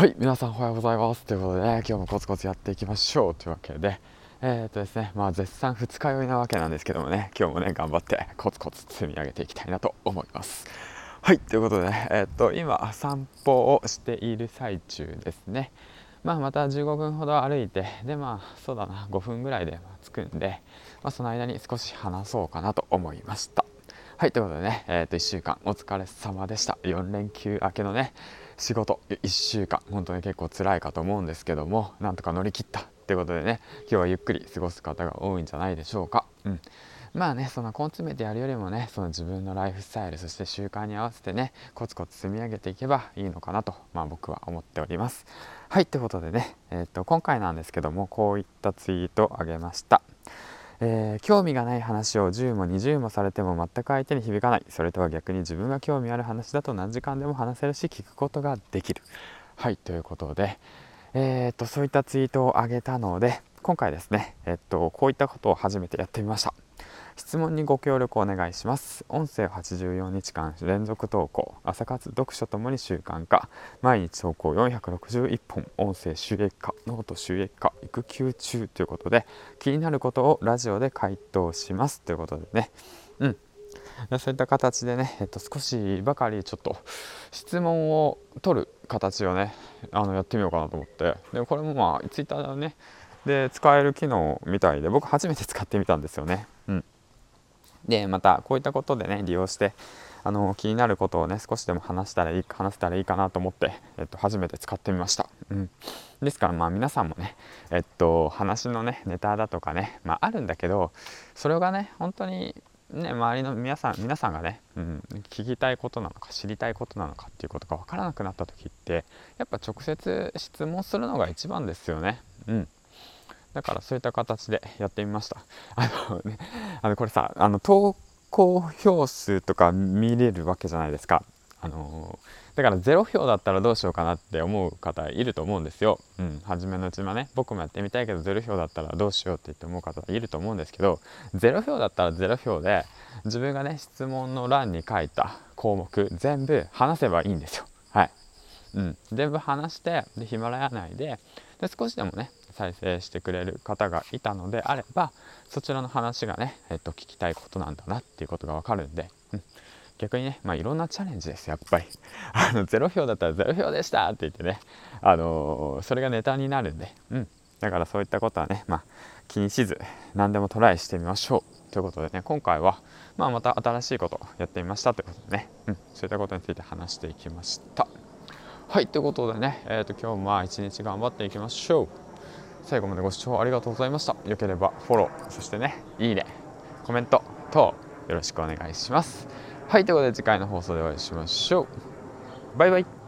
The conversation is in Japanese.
はい皆さんおはようございます。ということで、ね、今日もコツコツやっていきましょう。というわけでえー、っとですねまあ絶賛二日酔いなわけなんですけどもね今日もね頑張ってコツコツ積み上げていきたいなと思います。はいということでねえー、っと今散歩をしている最中ですね。まあまた15分ほど歩いてでまあそうだな5分ぐらいで着くんで、まあ、その間に少し話そうかなと思いました。はいということでね、えー、と1週間お疲れ様でした。4連休明けのね仕事1週間本当に結構辛いかと思うんですけどもなんとか乗り切ったってことでね今日はゆっくり過ごす方が多いんじゃないでしょうか。うんまあねその根詰めてやるよりもねその自分のライフスタイルそして習慣に合わせてねコツコツ積み上げていけばいいのかなと、まあ、僕は思っております。はいということでね、えー、っと今回なんですけどもこういったツイートをあげました。えー、興味がない話を10も20もされても全く相手に響かない。それとは逆に自分が興味ある話だと何時間でも話せるし聞くことができる。はいということで、えー、っとそういったツイートを上げたので今回ですね、えっと、こういったことを初めてやってみました。質問にご協力お願いします。音声84日間連続投稿。朝活読書ともに習慣化。毎日投稿461本。音声収益化ノート収益化育休中ということで気になることをラジオで回答します。ということでね。うん。そういった形でね、えっと、少しばかりちょっと質問を取る形をねあのやってみようかなと思って。でこれもまあツイッターねで使える機能みたいで僕初めて使ってみたんですよね。うん。でまたこういったことでね利用してあの気になることをね少しでも話したらいい話せたらいいかなと思って、えっと、初めて使ってみました、うん、ですからまあ皆さんもねえっと話のねネタだとかね、まあ、あるんだけどそれがね本当にね周りの皆さん皆さんがね、うん、聞きたいことなのか知りたいことなのかっていうことが分からなくなった時ってやっぱ直接質問するのが一番ですよね。うん。だからそういった形でやってみました。あのね、あのこれさ、あの投稿票数とか見れるわけじゃないですか。あのだから0票だったらどうしようかなって思う方いると思うんですよ。うん、初めのうちはね、僕もやってみたいけど0票だったらどうしようって言って思う方いると思うんですけど、0票だったら0票で自分がね、質問の欄に書いた項目全部話せばいいんですよ。はい。うん、全部話してでヒマラヤ内でで少しでもね再生してくれる方がいたのであればそちらの話がね、えっと、聞きたいことなんだなっていうことが分かるんで、うん、逆にね、まあ、いろんなチャレンジです。やっぱり。あの0票だったら0票でしたって言ってね、あのー、それがネタになるんで、うん、だからそういったことはね、まあ、気にしず何でもトライしてみましょうということでね今回は、まあ、また新しいことをやってみましたということでね、うん、そういったことについて話していきました。はいということでね、えーと、今日も一日頑張っていきましょう。最後までご視聴ありがとうございました。よければフォローそしてねいいねコメント等よろしくお願いします。はいということで次回の放送でお会いしましょう。バイバイ。